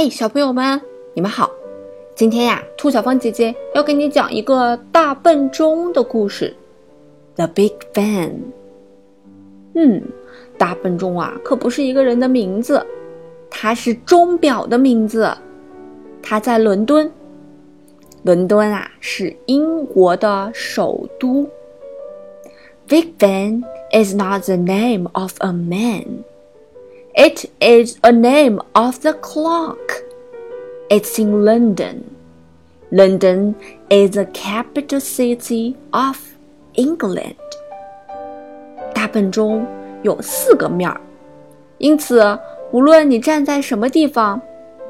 嘿，小朋友们，你们好！今天呀，兔小芳姐姐要给你讲一个大笨钟的故事，《The Big Ben》。嗯，大笨钟啊，可不是一个人的名字，它是钟表的名字。它在伦敦，伦敦啊是英国的首都。Big Ben is not the name of a man. It is a name of the clock. It's in London. London is the capital city of England. 大笨钟有四个面儿，因此无论你站在什么地方，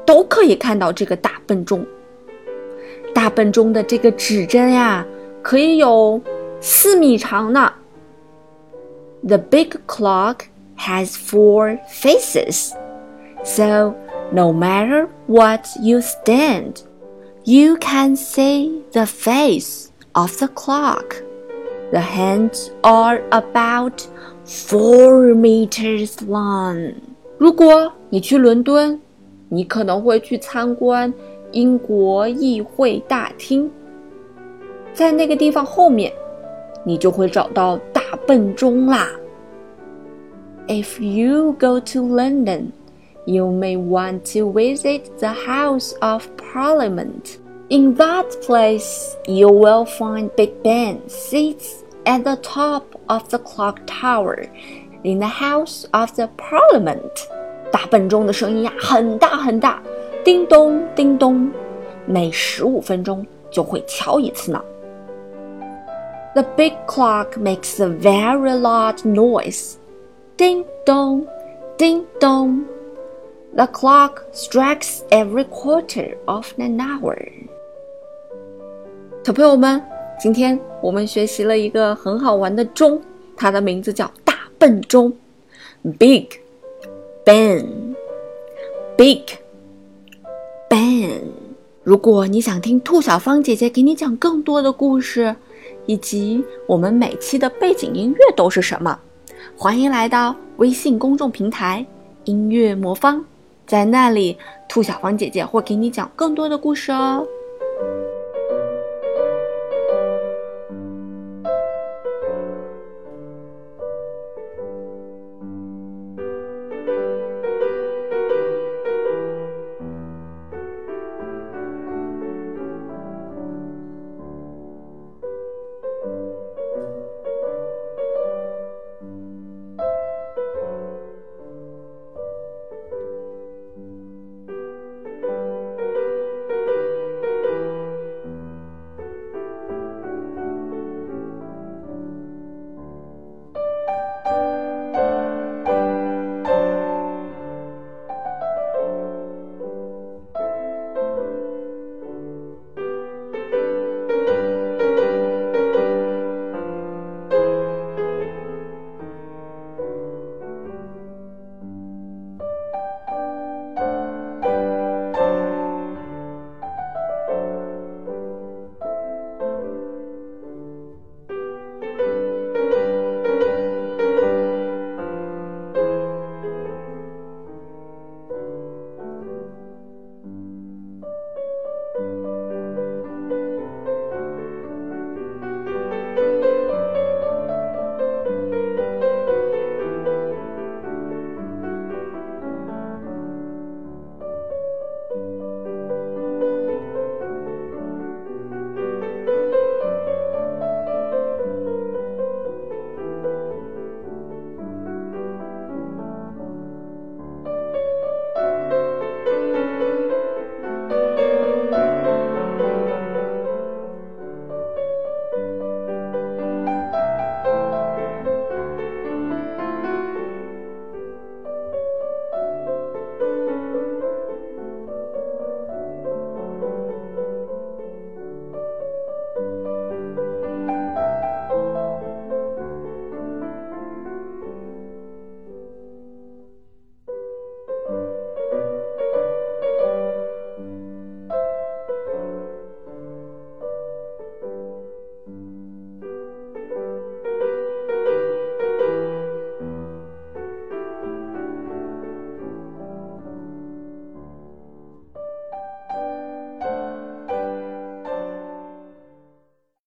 都可以看到这个大笨钟。大笨钟的这个指针呀，可以有四米长呢。The big clock has four faces. So, no matter what you stand, you can see the face of the clock. The hands are about four meters long. 如果你去伦敦，你可能会去参观英国议会大厅，在那个地方后面，你就会找到大笨钟啦。 if you go to London, you may want to visit the House of Parliament. In that place, you will find Big Ben sits at the top of the clock tower in the House of the Parliament. 大笨钟的声音呀，很大很大，叮咚叮咚，每十五分钟就会敲一次呢。The big clock makes a very loud noise. Ding dong, ding dong. The clock strikes every quarter of an hour. 小朋友们，今天我们学习了一个很好玩的钟，它的名字叫大笨钟。Big Ben, Big Ben。如果你想听兔小芳姐姐给你讲更多的故事，以及我们每期的背景音乐都是什么？欢迎来到微信公众平台“音乐魔方”，在那里，兔小芳姐姐会给你讲更多的故事哦。